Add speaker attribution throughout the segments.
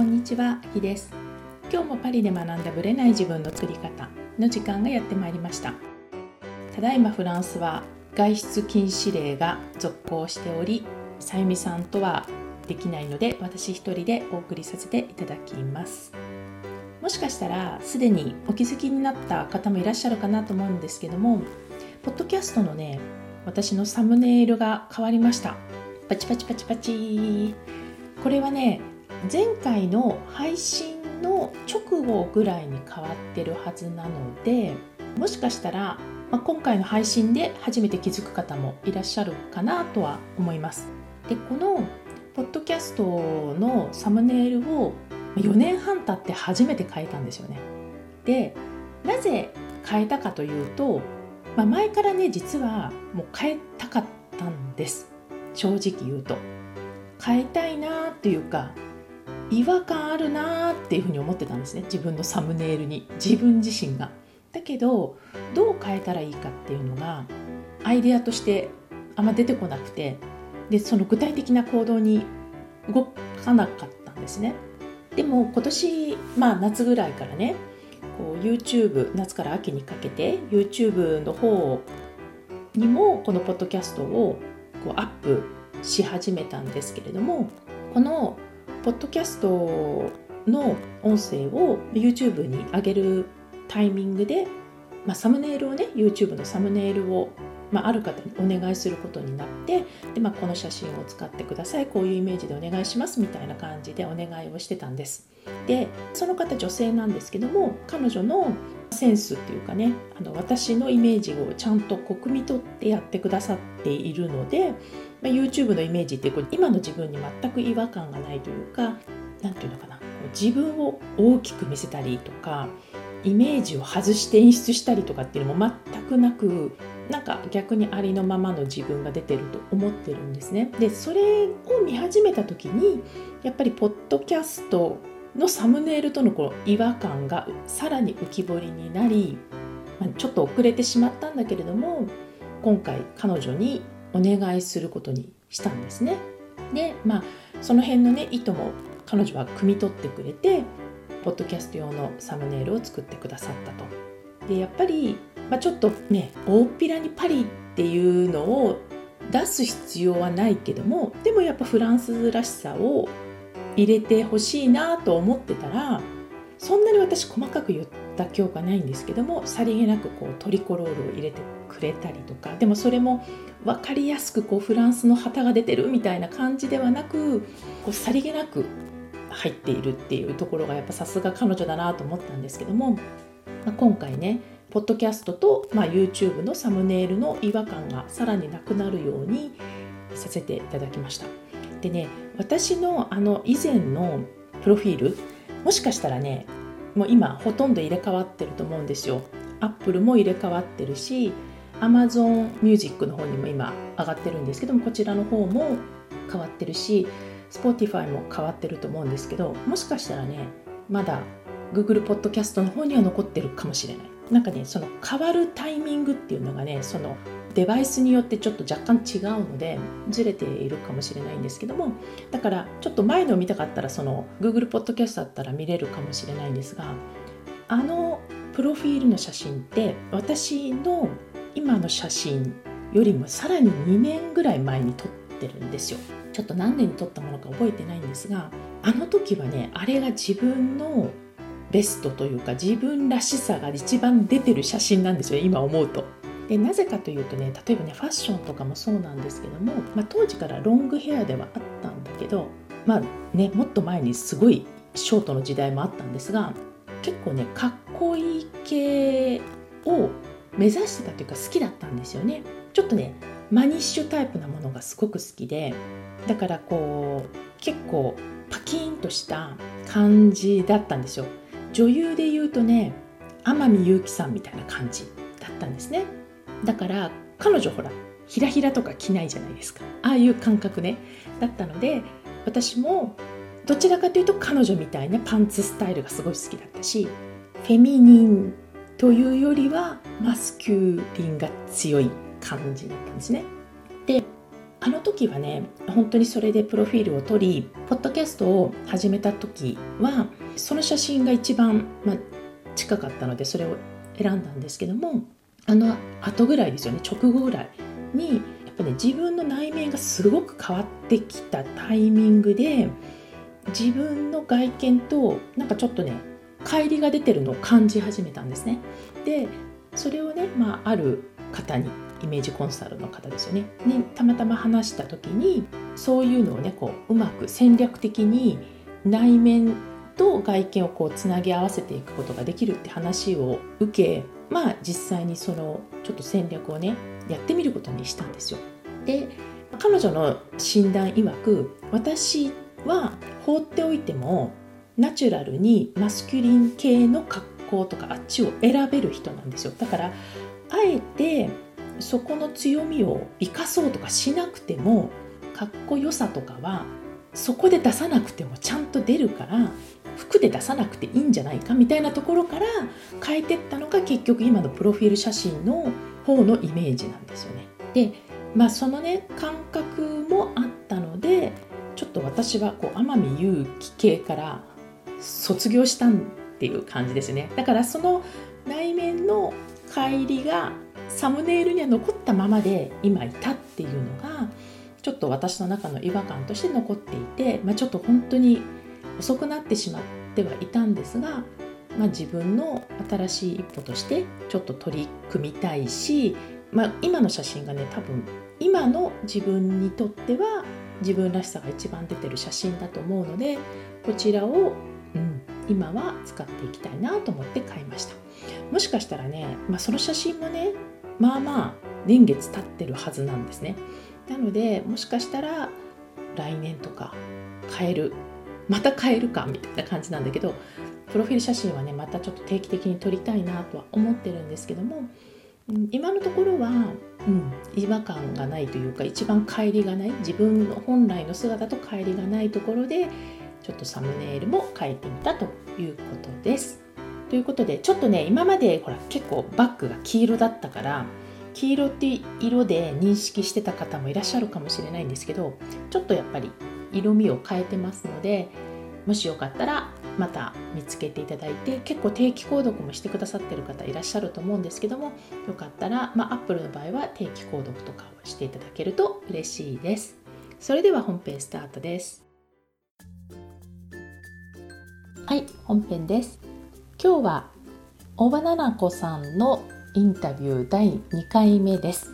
Speaker 1: こんにちは、ひです。今日もパリで学んだブレない自分の作り方の時間がやってまいりました。ただいまフランスは外出禁止令が続行しておりさゆみさんとはできないので私一人でお送りさせていただきます。もしかしたらすでにお気づきになった方もいらっしゃるかなと思うんですけどもポッドキャストのね私のサムネイルが変わりました。パチパチパチパチ。これはね前回の配信の直後ぐらいに変わってるはずなのでもしかしたら、まあ、今回の配信で初めて気づく方もいらっしゃるかなとは思います。でこのポッドキャストのサムネイルを4年半経って初めて変えたんですよね。でなぜ変えたかというと、まあ、前からね実はもう変えたかったんです正直言うと。変えたいなっていうか違和感あるなーっていうふうに思ってたんですね自分のサムネイルに自分自身が。だけどどう変えたらいいかっていうのがアイデアとしてあんま出てこなくてでその具体的な行動に動かなかったんですね。でも今年、まあ、夏ぐらいからねこう YouTube 夏から秋にかけて YouTube の方にもこのポッドキャストをこうアップし始めたんですけれどもこのポッドキャストの音声を YouTube に上げるタイミングで、まあ、サムネイルをね YouTube のサムネイルを、まあ、ある方にお願いすることになってで、まあ、この写真を使ってくださいこういうイメージでお願いしますみたいな感じでお願いをしてたんです。でその方女性なんですけども彼女のセンスっていうかねあの私のイメージをちゃんとこう汲み取ってやってくださっているのでまあ、YouTube のイメージってこう今の自分に全く違和感がないというか何て言うのかな自分を大きく見せたりとかイメージを外して演出したりとかっていうのも全くなくなんか逆にありのままの自分が出てると思ってるんですね。でそれを見始めた時にやっぱりポッドキャストのサムネイルとのこの違和感がさらに浮き彫りになり、まあ、ちょっと遅れてしまったんだけれども今回彼女にお願いすることにしたんですね。でまあその辺のね意図も彼女は汲み取ってくれてポッドキャスト用のサムネイルを作ってくださったと。でやっぱり、まあ、ちょっとね大っぴらにパリっていうのを出す必要はないけどもでもやっぱフランスらしさを入れてほしいなと思ってたらそんなに私細かく言った記憶はないんですけどもさりげなくこうトリコロールを入れてくれたりとかでもそれも分かりやすくこうフランスの旗が出てるみたいな感じではなくこうさりげなく入っているっていうところがやっぱさすが彼女だなと思ったんですけども、まあ、今回ねポッドキャストと、まあ、YouTube のサムネイルの違和感がさらになくなるようにさせていただきました。でね私のあの以前のプロフィールもしかしたらねもう今ほとんど入れ替わってると思うんですよ。アップルも入れ替わってるし Amazon Music の方にも今上がってるんですけどもこちらの方も変わってるし Spotify も変わってると思うんですけどもしかしたらねまだ Google Podcast の方には残ってるかもしれない。なんかねその変わるタイミングっていうのがねそのデバイスによってちょっと若干違うのでずれているかもしれないんですけどもだからちょっと前の見たかったらその Google ポッドキャストだったら見れるかもしれないんですがあのプロフィールの写真って私の今の写真よりもさらに2年ぐらい前に撮ってるんですよちょっと何年に撮ったものか覚えてないんですがあの時はねあれが自分のベストというか自分らしさが一番出てる写真なんですよ今思うと。でなぜかというとね例えばねファッションとかもそうなんですけども、まあ、当時からロングヘアではあったんだけどまあねもっと前にすごいショートの時代もあったんですが結構ねかっこいい系を目指してたというか好きだったんですよね。ちょっとねマニッシュタイプなものがすごく好きでだからこう結構パキーンとした感じだったんですよ。女優で言うとね天海祐希さんみたいな感じだったんですね。だから彼女ほらひらひらとか着ないじゃないですか。ああいう感覚ね。だったので私もどちらかというと彼女みたいなパンツスタイルがすごい好きだったしフェミニンというよりはマスキューリンが強い感じだったんですね。であの時はね本当にそれでプロフィールを取りポッドキャストを始めた時はその写真が一番、まあ、近かったのでそれを選んだんですけどもあの後ぐらいですよね直後ぐらいにやっぱね自分の内面がすごく変わってきたタイミングで自分の外見となんかちょっとね乖離が出てるのを感じ始めたんですね。でそれをね、まあ、ある方にイメージコンサルの方ですよねにたまたま話した時にそういうのをねこううまく戦略的に内面と外見をこうつなぎ合わせていくことができるって話を受けまあ実際にそのちょっと戦略をねやってみることにしたんですよ。で彼女の診断曰く私は放っておいてもナチュラルにマスキュリン系の格好とかあっちを選べる人なんですよだからあえてそこの強みを生かそうとかしなくてもかっこよさとかはそこで出さなくてもちゃんと出るから服で出さなくていいんじゃないかみたいなところから変えてったのが結局今のプロフィール写真の方のイメージなんですよね。でまあそのね感覚もあったのでちょっと私はこう天海祐希系から卒業したっていう感じですねだからその内面の乖離がサムネイルには残ったままで今いたっていうのがちょっと私の中の違和感として残っていて、まあ、ちょっと本当に遅くなってしまってはいたんですが、まあ、自分の新しい一歩としてちょっと取り組みたいし、まあ、今の写真がね多分今の自分にとっては自分らしさが一番出てる写真だと思うのでこちらを、うん、今は使っていきたいなと思って買いました。もしかしたらね、まあ、その写真もねまあまあ年月経ってるはずなんですね。なのでもしかしたら来年とか変えるまた変えるかみたいな感じなんだけどプロフィール写真はねまたちょっと定期的に撮りたいなとは思ってるんですけども今のところは、うん、違和感がないというか一番乖離がない自分の本来の姿と乖離がないところでちょっとサムネイルも変えてみたということです。ということでちょっとね今までほら結構バッグが黄色だったから黄色って色で認識してた方もいらっしゃるかもしれないんですけどちょっとやっぱり色味を変えてますのでもしよかったらまた見つけていただいて結構定期購読もしてくださってる方いらっしゃると思うんですけどもよかったら、まあ、Apple の場合は定期購読とかをしていただけると嬉しいです。それでは本編スタートです。はい本編です。今日は大場奈々子さんのインタビュー第2回目です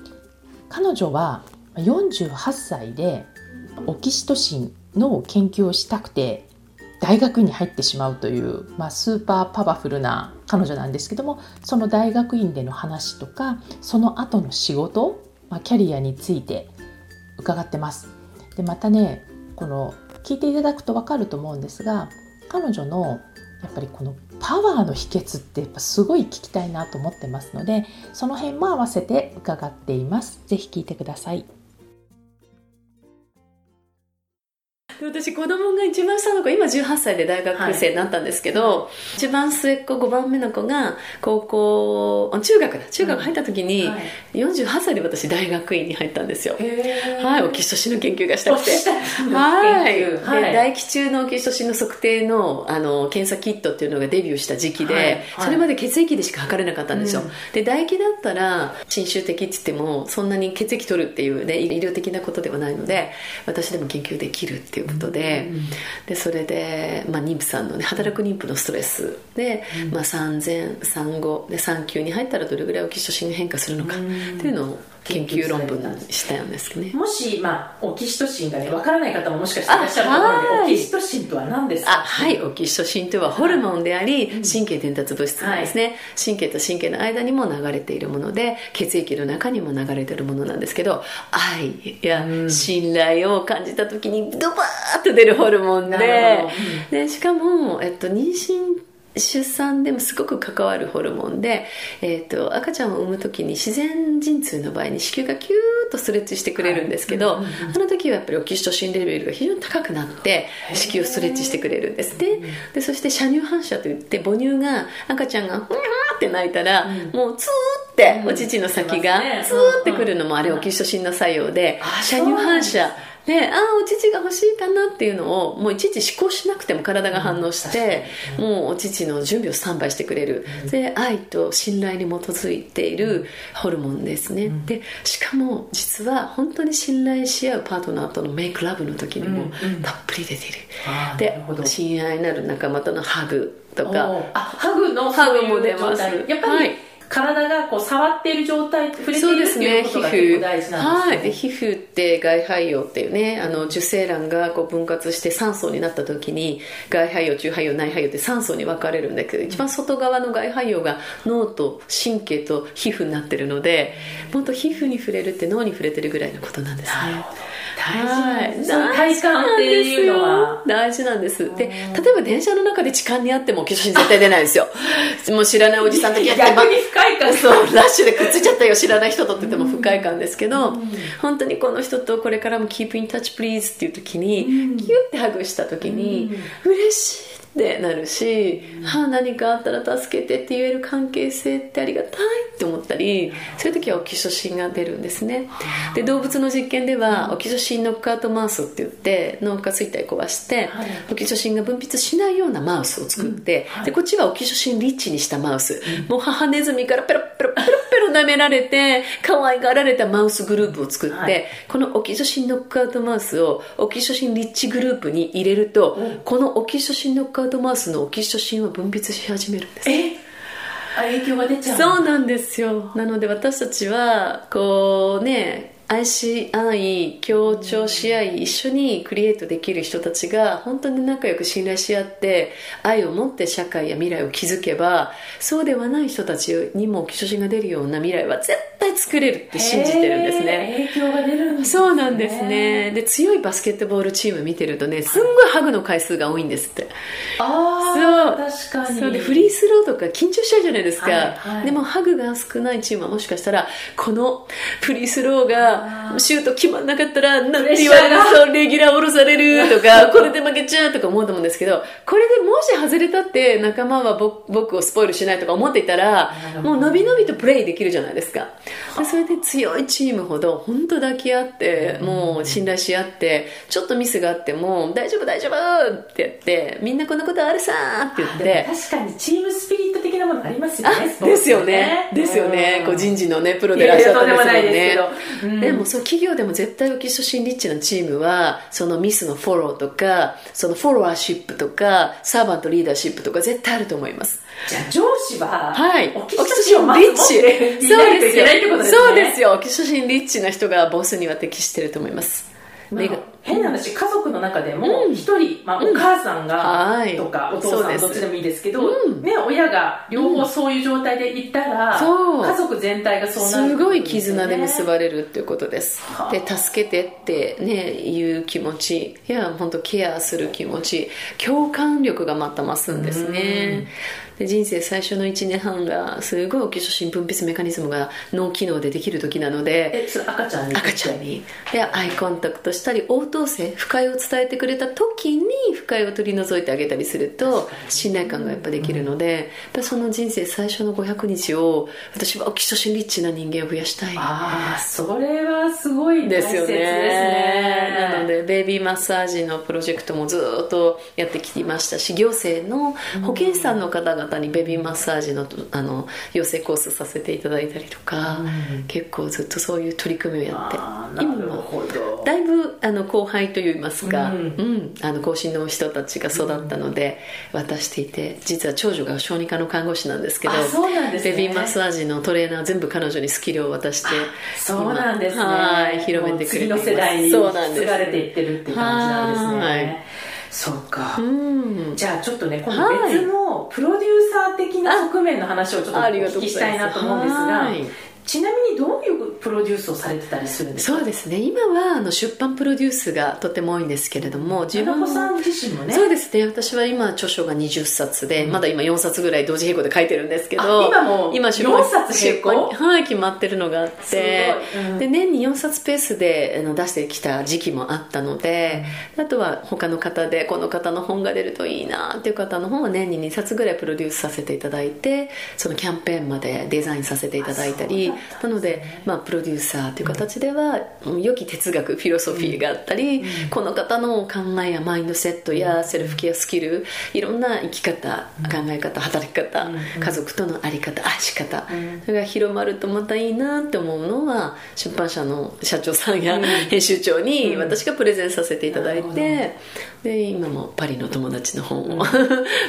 Speaker 1: 彼女は48歳でオキシトシンの研究をしたくて大学院に入ってしまうという、まあ、スーパーパワフルな彼女なんですけどもその大学院での話とかその後の仕事、まあ、キャリアについて伺ってます。でまたねこの聞いていただくと分かると思うんですが彼女のやっぱりこのパワーの秘訣ってやっぱすごい聞きたいなと思ってますのでその辺も合わせて伺っています。ぜひ聞いてください。
Speaker 2: 私子供が一番下の子今18歳で大学生になったんですけど、はい、一番末っ子5番目の子が高校中学だ。中学入った時に、はい、48歳で私大学院に入ったんですよ。はいオキシトシンの研究がしたくてはい、はい、で大気中のオキシトシンの測定のあの検査キットっていうのがデビューした時期で、はい、それまで血液でしか測れなかったんですよ、うん、で唾液だったら侵襲的って言ってもそんなに血液取るっていうね医療的なことではないので私でも研究できるっていうことで,、でそれで、まあ、妊婦さんのね働く妊婦のストレスで、まあ、産前産後で産休に入ったらどれぐらいオキシトシンが変化するのかっていうのを研究論文にしたんですね。
Speaker 1: もし、まあ、オキシトシンがねわからない方ももしかしていらっしゃるところでオキシトシンとは何ですか？
Speaker 2: あはい。オキシトシンとはホルモンであり、神経伝達物質なんですね、はい、神経と神経の間にも流れているもので血液の中にも流れているものなんですけど愛や信頼を感じた時にドバーッと出るホルモンで,、でしかも、えっと、妊娠出産でもすごく関わるホルモンで、えーと、赤ちゃんを産む時に自然陣痛の場合に子宮がキューッとストレッチしてくれるんですけど、はい、あの時はやっぱりオキシトシンレベルが非常に高くなって子宮をストレッチしてくれるんですねでそして射乳反射といって母乳が赤ちゃんがふにゃーって泣いたら、
Speaker 3: うん
Speaker 2: もうツーって
Speaker 3: うん。
Speaker 2: お乳の先がツーってくるのもあれ
Speaker 3: うん
Speaker 2: オキシトシンの作用で
Speaker 3: あ
Speaker 2: 射乳反射でああお乳が欲しいかなっていうのをもういちいち思考しなくても体が反応して、もうお乳の準備をスタンバイしてくれる、で愛と信頼に基づいているホルモンですね、でしかも実は本当に信頼し合うパートナーとのメイクラブの時にも
Speaker 3: うんうん。
Speaker 2: たっぷり出ている、
Speaker 3: あーな
Speaker 2: で
Speaker 3: るほど。
Speaker 2: 親愛なる仲間とのハグとか。
Speaker 3: あハグの
Speaker 2: ハグも出ます。
Speaker 3: やっぱり、
Speaker 2: はい
Speaker 3: 体がこう触っている状態触れているってい
Speaker 2: ですね皮
Speaker 3: うことが結構大事なんですね。
Speaker 2: 膚。はい。で皮膚って外肺葉っていうねあの受精卵がこう分割して3層になった時に外肺葉中肺葉内肺葉って3層に分かれるんだけど一番外側の外肺葉が脳と神経と皮膚になってるので本当皮膚に触れるって脳に触れてるぐらいのことなんですね
Speaker 3: 大事体感っていうのは
Speaker 2: 大事なんです。で例えば電車の中で痴漢にあっても化粧品絶対出ないですよ。もう知らないおじさんとやって
Speaker 3: 逆に不快感
Speaker 2: そう。ラッシュでくっついちゃったよ知らない人とって言っても不快感ですけど、本当にこの人とこれからも keep in touch please っていう時に、キュッてハグした時に、嬉しいってなるし、はあ、何かあったら助けてって言える関係性ってありがたいって思ったりそういう時はオキシトシンが出るんですね。で動物の実験ではオキシトシンノックアウトマウスって言って脳下垂体壊して、
Speaker 3: はい。
Speaker 2: オキシトシンが分泌しないようなマウスを作って、
Speaker 3: はい。
Speaker 2: でこっちはオキシトシンリッチにしたマウス、もう母ネズミからペロペロペロペロ舐められて可愛がられたマウスグループを作って、
Speaker 3: はい。
Speaker 2: このオキシトシンノックアウトマウスをオキシトシンリッチグループに入れると、
Speaker 3: うん。
Speaker 2: このオキシトシンノックアウトマウスのオキシトシンを分泌し始めるんです。
Speaker 3: え？あ影響が出ちゃう
Speaker 2: そうなんですよ。なので私たちはこうね愛し合い協調し合い一緒にクリエイトできる人たちが本当に仲良く信頼し合って愛を持って社会や未来を築けばそうではない人たちにも基礎が出るような未来は絶対作れるって信じてるんですね。
Speaker 3: 影響が出るんですね。
Speaker 2: そうなんですね。で強いバスケットボールチーム見てるとねすんごいハグの回数が多いんですって。
Speaker 3: ああ確かに。
Speaker 2: そう。でフリースローとか緊張しちゃうじゃないですか、
Speaker 3: はいはい。
Speaker 2: でもハグが少ないチームはもしかしたらこのフリースローがシュート決まんなかったらなんて言われる？とレギュラー降ろされるとか これで負けちゃうとか思うと思うんですけどこれでもし外れたって仲間は僕僕をスポイルしないとか思っていたらもう伸び伸びとプレイできるじゃないですか。でそれで強いチームほど本当抱き合ってもう信頼し合ってちょっとミスがあっても大丈夫大丈夫ってやってみんなこんなことあるさーって言って。
Speaker 3: 確かにチームスピリット的なものありますよね
Speaker 2: ですよね。ですよね。こう人事のね、プロでいらっしゃったんですもん
Speaker 3: とんでもないです
Speaker 2: ねでも、そう、企業でも絶対オキシトシンリッチなチームは、そのミスのフォローとか、そのフォロワーシップとか、サーバントリーダーシップとか絶対あると思います。
Speaker 3: じゃあ上司は
Speaker 2: はい。
Speaker 3: オキシトシンをまず持っていないといけないってことですね
Speaker 2: そうですよ。オキシトシンリッチな人がボスには適してると思います。
Speaker 3: まあ変な話家族の中でも一人、まあ、お母さんが
Speaker 2: はい。
Speaker 3: とか、お父さんどっちでもいいですけど、
Speaker 2: うん。
Speaker 3: ね、親が両方そういう状態でいたら、
Speaker 2: そう。
Speaker 3: 家族全体がそうなる
Speaker 2: すごい絆で結ばれるっていうことです。
Speaker 3: はあ。
Speaker 2: で助けてってねいう気持ち。いや本当ケアする気持ち。共感力がまた増すんですね。で人生最初の1年半がすごいオキシトシン分泌メカニズムが脳機能でできる時なので
Speaker 3: えそれ赤ちゃんに？
Speaker 2: 赤ちゃんに。でアイコンタクトしたり応答性不快を伝えてくれた時に不快を取り除いてあげたりすると信頼感がやっぱできるのでやっぱその人生最初の500日を私はオキシトシンリッチな人間を増やしたい
Speaker 3: ああそれはすごい大
Speaker 2: ですよ
Speaker 3: 切ですね
Speaker 2: ね。なのでベイビーマッサージのプロジェクトもずっとやってきましたし行政の保健師さんの方々にベビーマッサージのあの養成コースさせていただいたりとか、結構ずっとそういう取り組みをやって。
Speaker 3: あーなるほど。
Speaker 2: だいぶあの後輩といいますか、
Speaker 3: う
Speaker 2: うんんあの後進の人たちが育ったので渡していて実は長女が小児科の看護師なんですけど
Speaker 3: あそうなんですね。
Speaker 2: ベビーマッサージのトレーナー全部彼女にスキルを渡して
Speaker 3: そうなんですね。
Speaker 2: 今はい広めてくれて
Speaker 3: 次の世代に
Speaker 2: そうなんです。
Speaker 3: 継がれていってるっていう感じなんですね。
Speaker 2: はい。
Speaker 3: そうか、
Speaker 2: うん。
Speaker 3: じゃあちょっとね今
Speaker 2: はい。
Speaker 3: 度別のプロデューサー的な側面の話をちょっとお聞きしたいなと思うんですが
Speaker 2: はい。
Speaker 3: ちなみにどういう
Speaker 1: プロデュースをされてたりするんです
Speaker 2: か？そうですね。今はあの出版プロデュースがとても多いんですけれども
Speaker 1: 自分さん自身もね。
Speaker 2: そうですね。私は今著書が20冊で、うん、まだ今4冊ぐらい同時並行で書いてるんですけど
Speaker 1: 今も今出版4冊並行？
Speaker 2: はい決まってるのがあって、うん、で年に4冊ペースで出してきた時期もあったので、うん、あとは他の方でこの方の本が出るといいなっていう方の本は年に2冊ぐらいプロデュースさせていただいてそのキャンペーンまでデザインさせていただいたりなので、まあ、プロデューサーという形では、良き哲学フィロソフィーがあったり、この方の考えやマインドセットやセルフケアスキルいろんな生き方考え方働き方、家族との在り方愛し方、それが広まるとまたいいなって思うのは出版社の社長さんや編集長に私がプレゼンさせていただいて、で今もパリの友達の本を、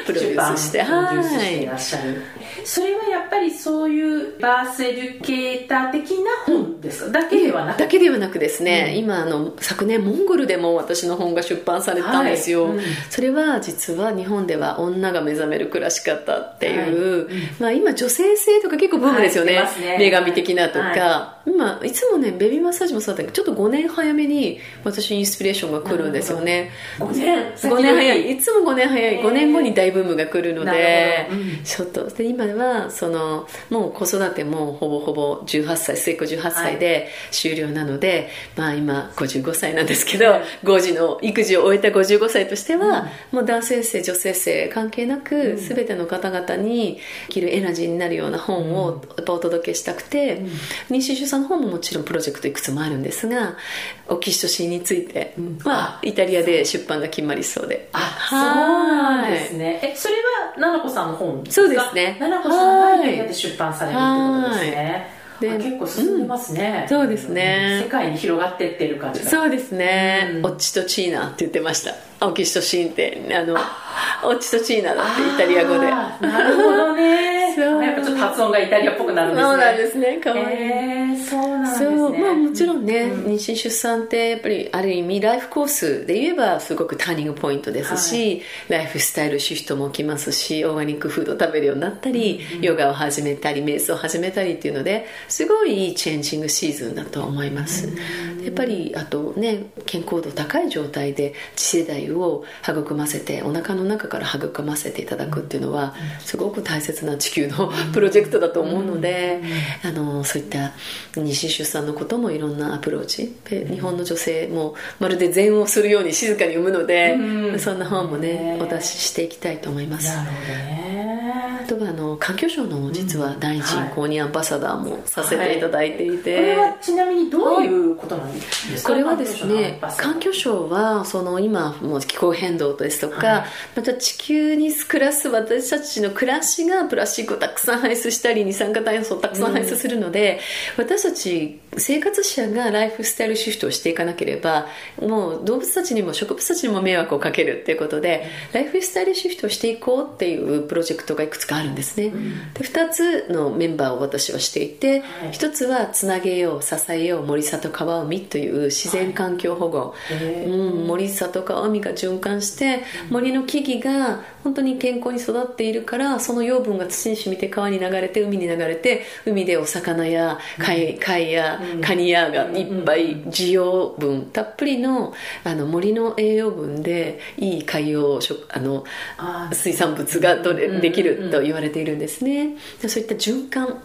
Speaker 2: プロデュースして
Speaker 1: はいらっしゃる。それはやっぱりそういうバースエデュケーター的な本ですか、だけではなく？
Speaker 2: だけではなくですね、うん、今あの昨年モンゴルでも私の本が出版されたんですよ、はい。うん、それは実は日本では女が目覚める暮らし方っていう、はい、まあ、今女性性とか結構ブームですよね。はいね、女神的なとか、今いつもねベビーマッサージもそうだけどちょっと5年早めに私インスピレーションが来るんですよね。
Speaker 1: 5年
Speaker 2: 5年早い。いつも5年早い。5年後に大ブームが来るので、うん、ちょっと。で今はそのもう子育てもほぼほぼ18歳末っ子18歳で終了なので、はい、まあ今55歳なんですけど、はい、5児の育児を終えた55歳としては、うん、もう男性性女性性関係なく、うん、全ての方々に生きるエナジーになるような本をお届けしたくて、妊娠出産の方ももちろんプロジェクトいくつもあるんですがオキシトシンについては、イタリアで出版が決まりそうで。
Speaker 1: あそうなんですね。えそれは奈々子さんの本
Speaker 2: そうですね。
Speaker 1: 奈々子さんがで出版されるってことですね。で結構進んでますね、
Speaker 2: うん、そうですね。
Speaker 1: 世界に広がってってる感じ
Speaker 2: そうですね、うん、オッチとチーナって言ってました。オキシトシンってあのオッチとチーナだってイタリア語で。
Speaker 1: なるほどね。やっぱちょっと発音がイタリアっぽくなるんですね。
Speaker 2: そうなんですねかわい。い、
Speaker 1: えー、そうなんですね。
Speaker 2: まあもちろんね、うん、妊娠出産ってやっぱりある意味ライフコースで言えばすごくターニングポイントですし、はい、ライフスタイルシフトも起きますしオーガニックフードを食べるようになったり、うん、ヨガを始めたり瞑想を始めたりっていうのですごいいいチェンジングシーズンだと思います、うん、やっぱりあとね健康度高い状態で次世代を育ませてお腹の中から育ませていただくっていうのはすごく大切な地球の プロジェクトだと思うので、あのそういった妊娠出産のこともいろんなアプローチ。日本の女性もまるで禅をするように静かに産むので、そんな本もねお出ししていきたいと思います。
Speaker 1: なるほどね。
Speaker 2: あとはあの環境省の実は大臣公認アンバサダーもさせていただいていて、
Speaker 1: はい。はい、これはちなみにどういうことなんですか？
Speaker 2: これはですね環境省はその今も気候変動ですとか、はい、また地球に暮らす私たちの暮らしがプラスチックをたくさん排出したり二酸化炭素をたくさん排出するので、うん、私たち生活者がライフスタイルシフトをしていかなければもう動物たちにも植物たちにも迷惑をかけるっていうことで、ライフスタイルシフトをしていこうっていうプロジェクトがいくつかあるんですね、うん、で2つのメンバーを私はしていて、はい、1つはつなげよう支えよう森里川海という自然環境保護、はい、うん、森里川海が循環して森の木々が本当に健康に育っているからその養分が土に染みて川に流れて海に流れて海でお魚や貝,、貝やカニやがいっぱい需要分たっぷりのあの森の栄養分でいい海洋食あの水産物がどれできると言われているんですね。そういった循環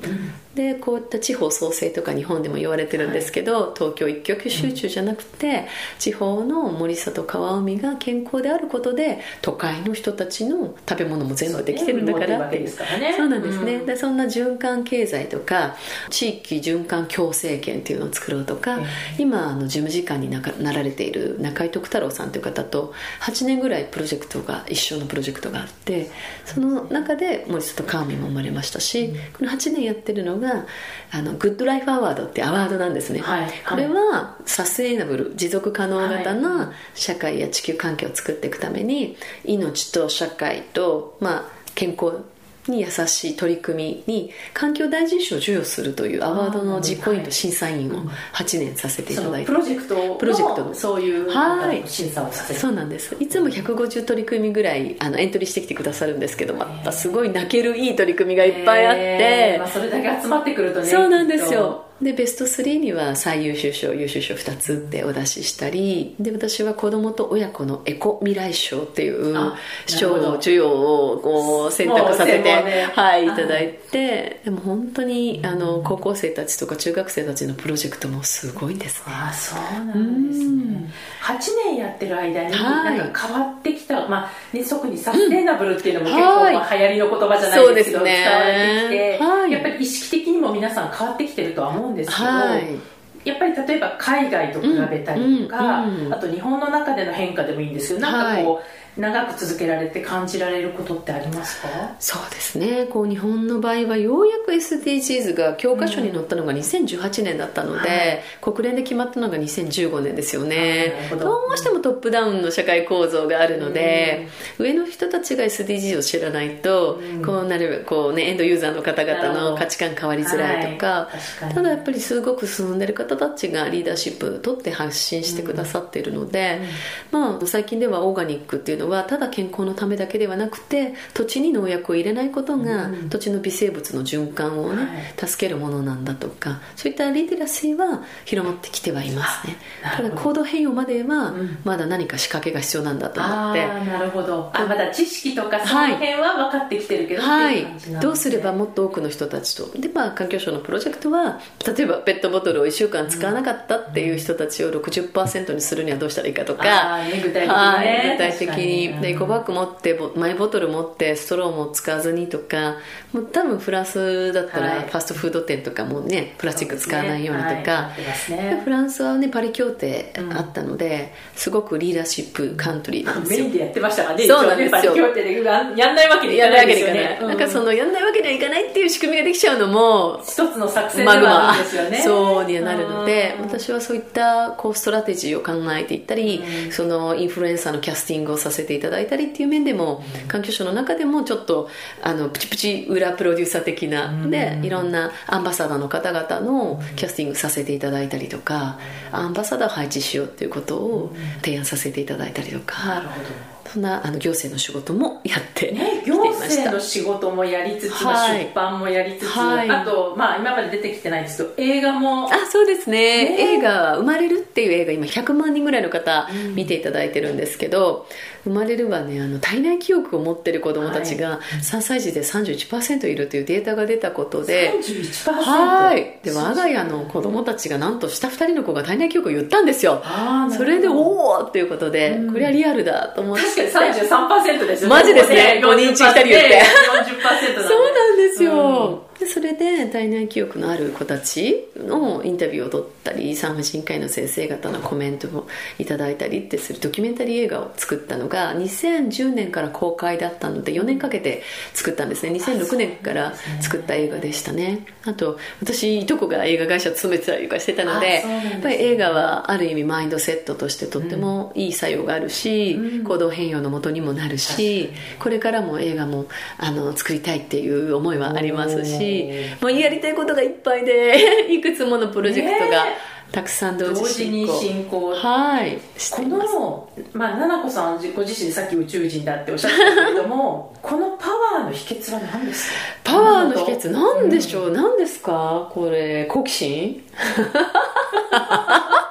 Speaker 2: でこういった地方創生とか日本でも言われてるんですけど、はい、東京一極集中じゃなくて、うん、地方の森里川海が健康であることで都会の人たちの食べ物も全部できてるんだからっていう。そう、ね,、なんですね、うん、でそんな循環経済とか地域循環共生圏っていうのを作ろうとか、うん、今あの事務次官にななられている中井徳太郎さんという方と8年ぐらいプロジェクトが一緒のプロジェクトがあってその中で森里川海も生まれましたし、この8年やってるのががあのグッドライフアワードってアワードなんですね、はい、これはサステイナブル持続可能型な社会や地球環境を作っていくために命と社会と、まあ、健康に優しい取り組みに環境大臣賞を授与するというアワードの実行委員と審査員を8年させていただいて、
Speaker 1: プロジェクトプロジェクトのそうい。う審査をさせ
Speaker 2: てそうなんです。いつも150取り組みぐらいあのエントリーしてきてくださるんですけどまたすごい泣けるいい取り組みがいっぱいあって、
Speaker 1: まあ、それだけ集まってくるとね
Speaker 2: そうなんですよでベスト3には最優秀賞優秀賞2つってお出ししたりで私は子供と親子のエコ未来賞っていう賞を授与をこう選択させて、はい、いただいてでも本当にあの高校生たちとか中学生たちのプロジェクトもすごいんですね。
Speaker 3: あそうなんですね。8年やってる間になんか変わってきた、まあね、特にサステナブルっていうのも結構、まあ、流行りの言葉じゃないですけど、ね、伝わってきて、はい、やっぱり意識的にも皆さん変わってきてるとは思うんですけど、はい。やっぱり例えば海外と比べたりとか、うんうん、あと日本の中での変化でもいいんですけどなんかこう、はい長く続けられて感じられることってありますか？
Speaker 2: そうですね。こう日本の場合はようやく SDGs が教科書に載ったのが2018年だったので、うんはい、国連で決まったのが2015年ですよね。ど。うしてもトップダウンの社会構造があるので、うん、上の人たちが SDGs を知らないと、うん、こうなるこう、ね、エンドユーザーの方々の価値観変わりづらいとか、はい、ただやっぱりすごく進んでる方たちがリーダーシップを取って発信してくださっているので、まあ、最近ではオーガニックっていうのはただ健康のためだけではなくて土地に農薬を入れないことが、うん、土地の微生物の循環をね、はい、助けるものなんだとかそういったリテラシーは広まってきてはいますね。ただ行動変容まではまだ何か仕掛けが必要なんだと。思って、
Speaker 3: うん、なるほど。あまだ知識とかその辺は分かってきてるけど、
Speaker 2: はい、ね。はい、どうすればもっと多くの人たちと。で、まあ、環境省のプロジェクトは例えばペットボトルを1週間使わなかったっていう人たちを60%にするにはどうしたらいいかとか、
Speaker 3: ね、具体的に、ね、
Speaker 2: 具体的にエコバッグ持ってマイボトル持ってストローも使わずにとかもう多分フランスだったらファストフード店とかもねプラスチック使わないようにとか、ね。フランスはねパリ協定あったので、うん、すごく leadership country なんですよ。
Speaker 3: メインでやってましたからねそうなんですよ。パリ協定で。やんないわけにいかないですよね、
Speaker 2: うん、なんかそのやんないわけにはいかないっていう仕組みができちゃうのも
Speaker 3: 一つの作戦ではあるんですよね。
Speaker 2: そうにはなるので、私はそういったこうストラテジーを考えていったり、そのインフルエンサーのキャスティングをさせていただいたりっていう面でも環境省の中でもちょっとあのプチプチ裏プロデューサー的なでいろんなアンバサダーの方々のキャスティングさせていただいたりとかアンバサダーを配置しようっていうことを提案させていただいたりとか。そんなあの行政の仕事もやって
Speaker 3: ね行政の仕事もやりつつ、はい、出版もやりつつ、はい、あと、まあ、今まで出てきてないですけど映画も
Speaker 2: あそうですね、ね、映画は「生まれる」っていう映画今100万人ぐらいの方見ていただいてるんですけど、うん、生まれるはねあの体内記憶を持ってる子どもたちが3歳児で31%いるというデータが出たことで、
Speaker 3: 31%
Speaker 2: はい。で我が家の子どもたちがなんと下2人の子が体内記憶を言ったんですよ。それでおおっていうことで、うん、これはリアルだと思って。
Speaker 3: 33%ですよ
Speaker 2: ね。マジですね。5人中1人言って。
Speaker 3: 40%
Speaker 2: そうなんですよ。でそれで体内記憶のある子たちのインタビューを取ったり産婦人科医の先生方のコメントをいただいたりってするドキュメンタリー映画を作ったのが2010年から公開だったので4年かけて作ったんですね。2006年から作った映画でしたね。あと私いとこが映画会社勤めてたりとかしてたのでやっぱり映画はある意味マインドセットとしてとってもいい作用があるし、うん、行動変容のもとにもなるしこれからも映画もあの作りたいっていう思いはありますしもうやりたいことがいっぱいで いくつものプロジェクトが、たくさん同時
Speaker 3: 進行。進行。
Speaker 2: はい。
Speaker 3: この、まあ、奈々子さんご自身さっき宇宙人だっておっしゃってたけれどもこのパワーの秘訣は何ですか？
Speaker 2: パワーの秘訣何でしょう、うん、何ですか？これ好奇心？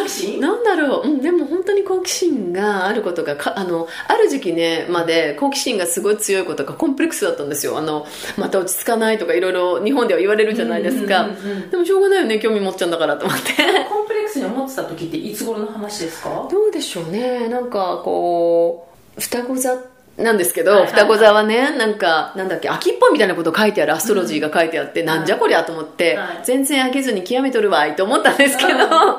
Speaker 3: 好奇心？
Speaker 2: なんだろう、うん、でも本当に好奇心があることがあのある時期ねまで好奇心がすごい強いことがコンプレックスだったんですよ。あのまた落ち着かないとかいろいろ日本では言われるじゃないですか、でもしょうがないよね興味持っちゃうんだからと思って。
Speaker 3: コンプレックスに思ってた時っていつ頃の話ですか？
Speaker 2: どうでしょうね。なんかこう双子座ってなんですけど、双子座はね、なんか、なんだっけ、秋っぽいみたいなこと書いてあるアストロジーが書いてあって、うん、なんじゃこりゃと思って、はい、全然飽きずに極めとるわいと思ったんですけど、な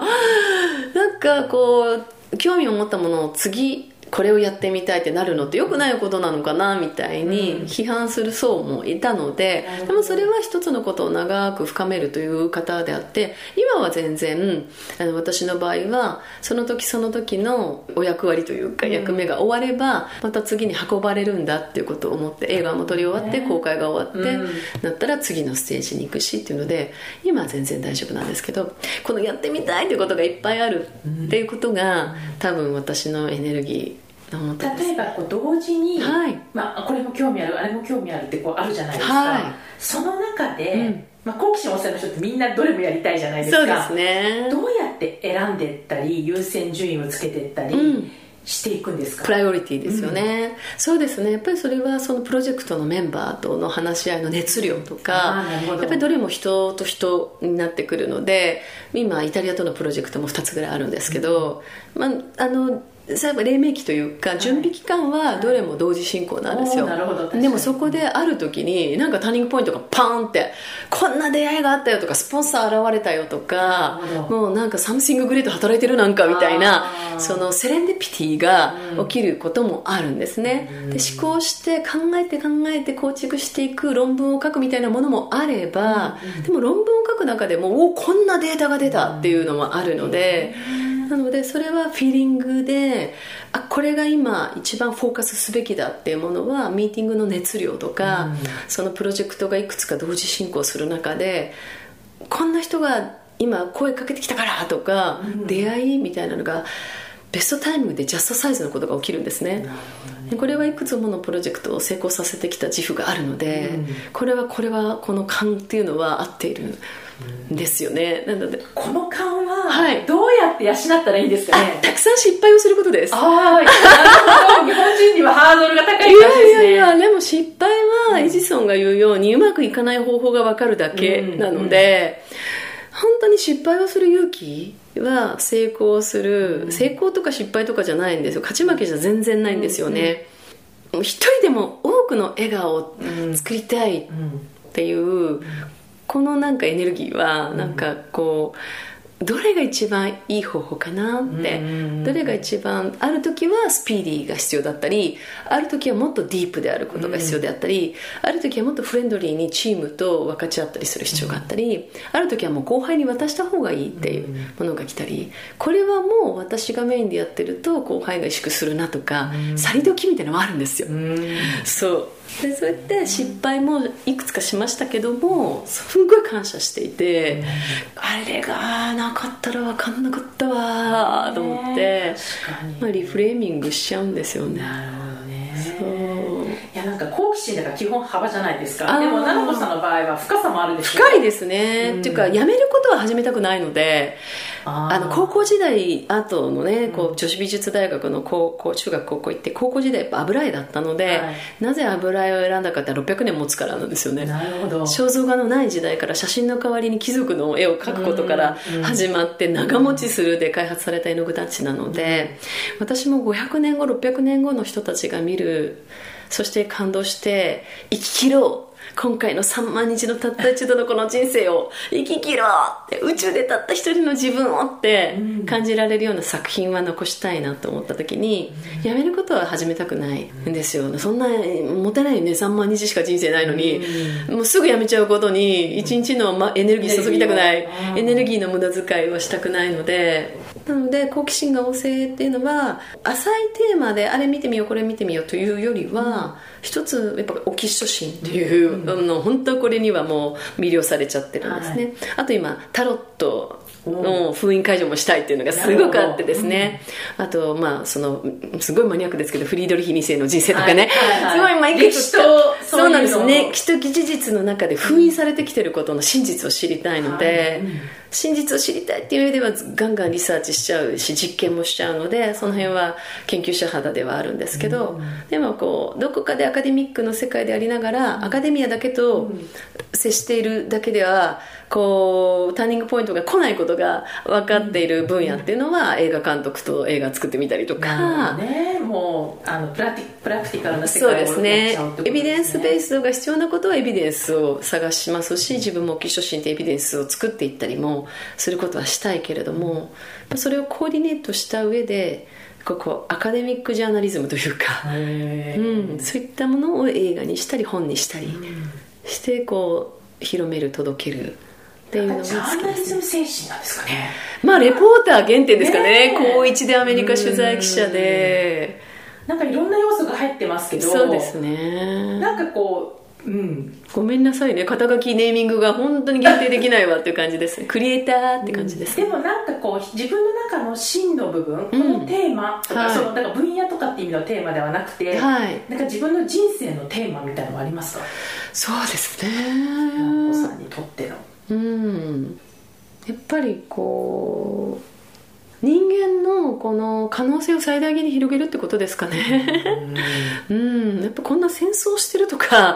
Speaker 2: んかこう、興味を持ったものを次これをやってみたいってなるのって良くないことなのかなみたいに批判する層もいたので、でもそれは一つのことを長く深めるという方であって今は全然あの私の場合はその時その時のお役割というか役目が終わればまた次に運ばれるんだっていうことを思って映画も撮り終わって公開が終わってなったら次のステージに行くしっていうので今は全然大丈夫なんですけどこのやってみたいということがいっぱいあるっていうことが多分私のエネルギーと思って
Speaker 1: 例えばこう同時に、
Speaker 2: はい。
Speaker 1: まあ、これも興味あるあれも興味あるってこうあるじゃないですか、
Speaker 2: はい。
Speaker 1: その中で、
Speaker 2: うん。
Speaker 1: まあ、好奇心旺盛の人ってみんなどれもやりたいじゃないですか。
Speaker 2: そうですね。
Speaker 1: どうやって選んでいったり優先順位をつけていったり
Speaker 2: うん。
Speaker 1: していくんですか、
Speaker 2: プライオリティですよね、そうですね。やっぱりそれはそのプロジェクトのメンバーとの話し合いの熱量と
Speaker 1: あ
Speaker 2: かやっぱりどれも人と人になってくるので今イタリアとのプロジェクトも2つぐらいあるんですけど、まあ、あの黎明期というか準備期間はどれも同時進行なんですよ、
Speaker 1: おーなるほど。確かに。
Speaker 2: でもそこである時になんかターニングポイントがパーンってこんな出会いがあったよとかスポンサー現れたよとかもうなんか something great 働いてるなんかみたいなそのセレンディピティが起きることもあるんですね、で思考して考えて考えて構築していく論文を書くみたいなものもあれば、でも論文を書く中でもおこんなデータが出たっていうのもあるので、なのでそれはフィーリングであこれが今一番フォーカスすべきだっていうものはミーティングの熱量とか、そのプロジェクトがいくつか同時進行する中でこんな人が今声かけてきたからとか、出会いみたいなのがベストタイミングでジャストサイズのことが起きるんですね。でこれはいくつものプロジェクトを成功させてきた自負があるので、
Speaker 1: うん。
Speaker 2: これはこれはこの勘っていうのは合っているんですよね。なので
Speaker 1: この勘
Speaker 2: は
Speaker 1: はい。どうやって養ったらいいんですかね、
Speaker 2: たくさん失敗をすることです。
Speaker 1: ああ 日本人にはハードルが高い感
Speaker 2: い
Speaker 1: じですね。
Speaker 2: やいやいやでも失敗はエジソンが言うようにうまくいかない方法が分かるだけなので、本当に失敗をする勇気は成功する、成功とか失敗とかじゃないんですよ。勝ち負けじゃ全然ないんですよね、もう一人でも多くの笑顔を作りたいっていう、このなんかエネルギーはなんかこうどれが一番いい方法かなって、
Speaker 1: うん。
Speaker 2: どれが一番ある時はスピーディーが必要だったりある時はもっとディープであることが必要であったり、ある時はもっとフレンドリーにチームと分かち合ったりする必要があったり、ある時はもう後輩に渡した方がいいっていうものが来たりこれはもう私がメインでやってると後輩が萎縮するなとか、去り時みたいなのもあるんですよ、
Speaker 1: うん。
Speaker 2: そうでそうやって失敗もいくつかしましたけどもすんごい感謝していて、あれがなかったら分かんなかったわと思って、まあ、リフレーミングしちゃうんですよね。
Speaker 1: なるほどね。
Speaker 2: そう。
Speaker 1: いやなんか好奇心だから基本幅じゃないですか。でも奈々子さんの場合は深さもあるでしょ。
Speaker 2: 深いですね、
Speaker 1: うん。
Speaker 2: っていうかやめることは始めたくないので
Speaker 1: あ
Speaker 2: の高校時代後のねこう女子美術大学の高校中学高校行って高校時代やっぱ油絵だったので、
Speaker 1: はい。
Speaker 2: なぜ油絵を選んだかって600年持つからなんですよね。
Speaker 1: なるほど。
Speaker 2: 肖像画のない時代から写真の代わりに貴族の絵を描くことから
Speaker 1: うん
Speaker 2: 始まって長持ちするで開発された絵の具たちなので私も500年後600年後の人たちが見るそして感動して生き切ろう今回の3万日のたった一度のこの人生を生き切ろうって宇宙でたった一人の自分をって感じられるような作品は残したいなと思った時にやめることは始めたくないんですよそんな持てないよね。3万日しか人生ないのに。もうすぐやめちゃうことに一日のまエネルギー注ぎたくない。
Speaker 1: うん。
Speaker 2: エネルギーの無駄遣いはしたくないので。なので好奇心が旺盛っていうのは浅いテーマであれ見てみようこれ見てみようというよりは、一つやっぱオキシトシンっていう、あの本当これにはもう魅了されちゃってるんですね、あと今タロットの封印解除もしたいっていうのがすごくあってですね、あとまあそのすごいマニアックですけどフリードリヒ2世の人生とかね、
Speaker 1: はいはい
Speaker 2: すごい。まあいく
Speaker 1: 歴
Speaker 2: つ
Speaker 1: 史と
Speaker 2: そうなんですね。歴史と事実の中で封印されてきてることの真実を知りたいので、真実を知りたいっていう意味ではガンガンリサーチしちゃうし実験もしちゃうのでその辺は研究者肌ではあるんですけど、でもこうどこかでアカデミックの世界でありながら、アカデミアだけと接しているだけではこうターニングポイントが来ないことが分かっている分野っていうのは映画監督と映画作ってみたりとか。
Speaker 1: ね。もうあのプラティプラクティカルな世
Speaker 2: そう
Speaker 1: 界をやっ
Speaker 2: ですね
Speaker 1: ちゃうってこと
Speaker 2: エビデンスベー
Speaker 1: ス
Speaker 2: スが必要なことはエビデンスを探しますし自分も基礎心ってエビデンスを作っていったりもすることはしたいけれどもそれをコーディネートした上でここアカデミックジャーナリズムというか、うん、そういったものを映画にしたり本にしたりしてこう広める届けるっていうのが
Speaker 1: ジャ
Speaker 2: 好きです
Speaker 1: ーナリズム精神なんですかね。
Speaker 2: まあレポーター原点ですかね。
Speaker 1: ねえ。
Speaker 2: 高一でアメリカ取材記者で。
Speaker 1: なんかいろんな要素が入ってますけど
Speaker 2: そうですね。
Speaker 1: なんかこう
Speaker 2: うん。ごめんなさいね。肩書きネーミングが本当に限定できないわっていう感じですクリエイターって感じです、
Speaker 1: うん、でもなんかこう自分の中の真の部分、このテーマとか、はい、そのだから分野とかっていう意味のテーマではなくて、はい、なんか自分の人生のテーマみたいなのはありますか？
Speaker 2: そうですね。
Speaker 1: お子さんにとっての
Speaker 2: うん。やっぱりこう人間のこの可能性を最大限に広げるってことですかね。うん、やっぱこんな戦争してるとか、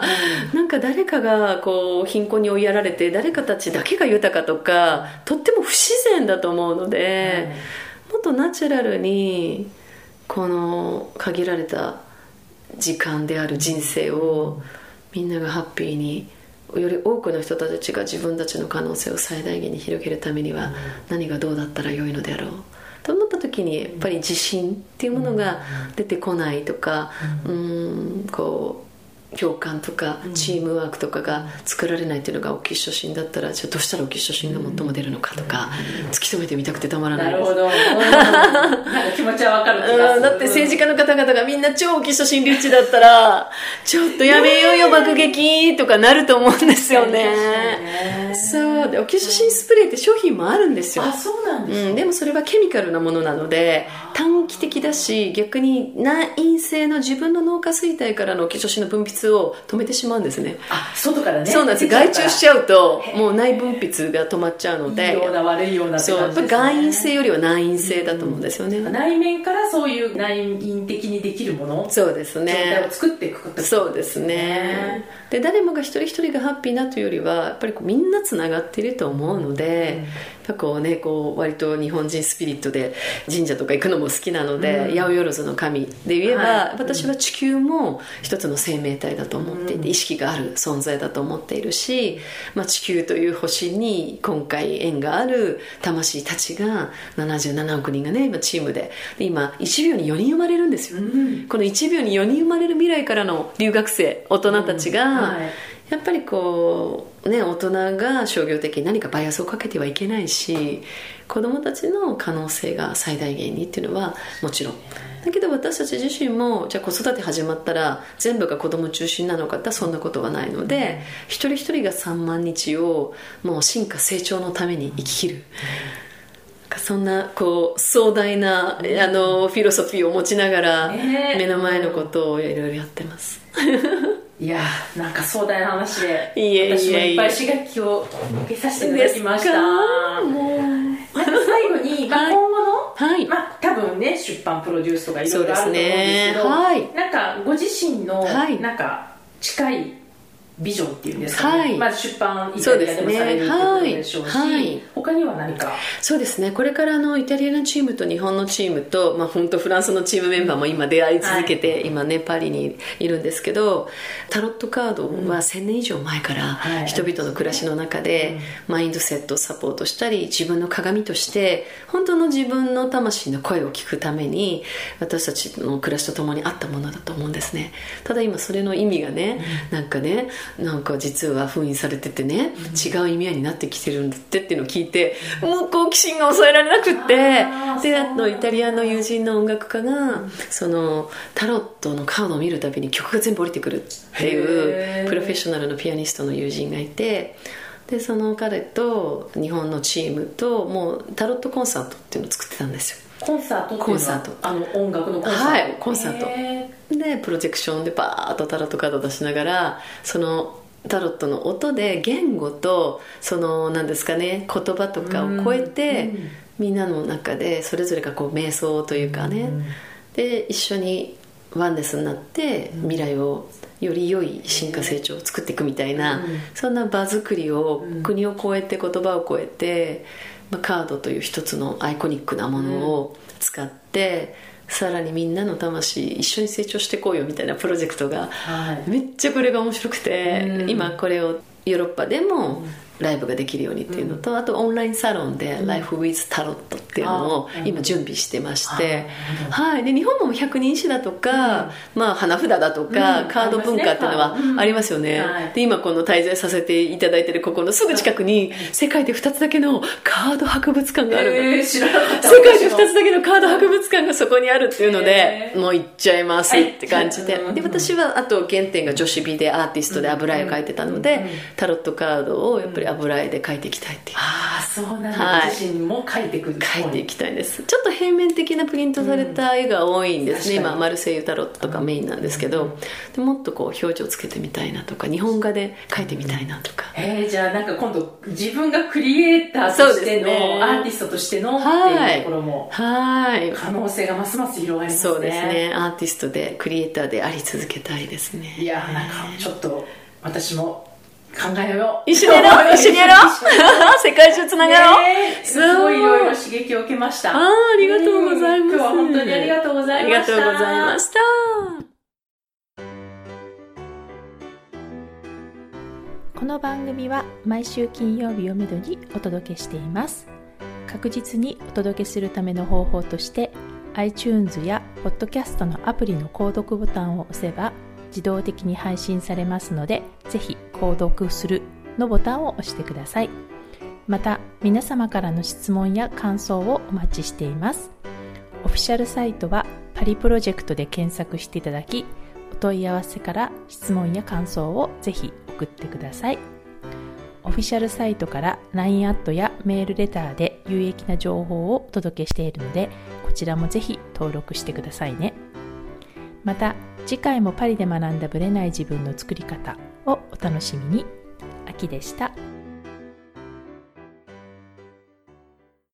Speaker 2: うん、なんか誰かがこう貧困に追いやられて誰かたちだけが豊かとかとっても不自然だと思うので、もっとナチュラルにこの限られた時間である人生をみんながハッピーにより多くの人たちが自分たちの可能性を最大限に広げるためには何がどうだったらよいのであろう。と思った時にやっぱり自信っていうものが出てこないとかうんこう共感とかチームワークとかが作られないっていうのが大きい初心だったらじゃあどうしたら大きい初心が最も出るのかとか突き止めてみたくてたまらない。
Speaker 1: ですなるほど。なんか気持ちはわかる気がする、
Speaker 2: うん、だって政治家の方々がみんな超大きい初心リッチだったらちょっとやめようよ爆撃とかなると思うんですよねそう。でオキシシンスプレーって商品もあるんですよ。
Speaker 1: あそうなんです、
Speaker 2: うん、でもそれはケミカルなものなので短期的だし逆に内因性の自分の脳下垂体からのオキシシンの分泌を止めてしまうんですね。
Speaker 1: あ外からね。
Speaker 2: そうなんです。外注しちゃうともう内分泌が止まっちゃうので。
Speaker 1: いいような悪いような
Speaker 2: そうやっぱ外因性よりは内因性だと思うんですよね、
Speaker 1: うん、内面からそういう内因的にできるもの。
Speaker 2: そうですね。
Speaker 1: を作っていくこと
Speaker 2: そうですね。で誰もが一人一人がハッピーなというよりはやっぱりこうみんなつながっていると思うので、うん、こうねこう割と日本人スピリットで神社とか行くのも好きなので、うん、八百万の神で言えば、はい、私は地球も一つの生命体だと思っていて、意識がある存在だと思っているし、まあ、地球という星に今回縁がある魂たちが77億人がね今チームでで今1秒に4人生まれるんですよ、うん、この1秒に4人生まれる未来からの留学生大人たちが、うん。はい、やっぱりこうね大人が商業的に何かバイアスをかけてはいけないし子供たちの可能性が最大限にっていうのはもちろん。だけど私たち自身もじゃあ子育て始まったら全部が子供中心なのかってそんなことはないので、一人一人が3万日をもう進化成長のために生き切る、そんなこう壮大な、あのフィロソフィーを持ちながら目の前のことをいろいろやってます、
Speaker 1: いやなんか壮大な話で
Speaker 2: いえいえ
Speaker 1: 私もいっぱい刺激を受けさせていただきました。最後に、まあ、今後の、はい、まあ、多分ね出版プロデュースとかいろいろあると思うんですけど、ね。はい、なんかご自身の、なんか近いビジョンっていうんですかね、はい、まあ、出版イタリアでもされるというでしょうし、はい、他には何か？
Speaker 2: そうですね。これからのイタリアのチームと日本のチームと、まあ、本当フランスのチームメンバーも今出会い続けて、はい、今ねパリにいるんですけどタロットカードは1000年以上前から人々の暮らしの中でマインドセットをサポートしたり自分の鏡として本当の自分の魂の声を聞くために私たちの暮らしとともにあったものだと思うんですね。ただ今それの意味がね、なんかねなんか実は封印されててね、違う意味合いになってきてるんだってっていうのを聞いてもう好奇心が抑えられなくってであとイタリアの友人の音楽家が、そのタロットのカードを見るたびに曲が全部降りてくるっていうプロフェッショナルのピアニストの友人がいてでその彼と日本のチームともうタロットコンサートっていうのを作ってたんですよ
Speaker 1: コンサート
Speaker 2: コンサート。
Speaker 1: あの音楽のコンサート。
Speaker 2: はいコンサート。でプロジェクションでバーッとタロットカード出しながらそのタロットの音で言語とその何ですかね言葉とかを超えて、みんなの中でそれぞれがこう瞑想というかね、で一緒にワンネスになって未来をより良い進化成長を作っていくみたいな、そんな場作りを国を超えて言葉を超えて、まあ、カードという一つのアイコニックなものを使って、さらにみんなの魂一緒に成長していこうよみたいなプロジェクトが、めっちゃこれが面白くて、今これをヨーロッパでもライブができるようにっていうのと、あとオンラインサロンで「Life with Tarot」っていうのを今準備してまして、はい、で日本も百人一首だとか、まあ、花札だとか、カード文化っていうのはありますよね、で今この滞在させていただいてるここのすぐ近くに世界で2つだけのカード博物館があるの、えー、世界で2つだけのカード博物館がそこにあるっていうので、もう行っちゃいますって感じで、で私はあと原点が女子美でアーティストで油絵を描いてたので、タロットカードをやっぱり油絵で描いていきたいっていう、
Speaker 1: ああそうなんだ、はい、自身も描いていく
Speaker 2: 描いていきたいです。ちょっと平面的なプリントされた絵が多いんですね、今マルセイユタロットとかメインなんですけど、でもっとこう表情つけてみたいなとか日本画で描いてみたいなとか、
Speaker 1: えー、じゃあなんか今度自分がクリエイターとしての、ね、アーティストとしてのってい。うところもはい。可能性がますます広がりますね。
Speaker 2: そうですね。アーティストでクリエイターであり続けたいですね。
Speaker 1: いやなんかちょっと私も考えよ
Speaker 2: う。一緒にやろう 一緒にやろう 世界中つながろ
Speaker 1: う、すごいいろいろ刺激を受けました。
Speaker 2: ああ、ありがとうございます。今日
Speaker 1: は本当にありがとうございま
Speaker 2: した。ありがとうございました。
Speaker 1: この番組は毎週金曜日をめどにお届けしています。確実にお届けするための方法として iTunes や Podcast のアプリの購読ボタンを押せば自動的に配信されますので、ぜひ購読するのボタンを押してください。また、皆様からの質問や感想をお待ちしています。オフィシャルサイトはパリプロジェクトで検索していただき、お問い合わせから質問や感想をぜひ送ってください。オフィシャルサイトから LINE アットやメールレターで有益な情報をお届けしているので、こちらもぜひ登録してくださいね。また、次回もパリで学んだブレない自分の作り方をお楽しみに。秋でした。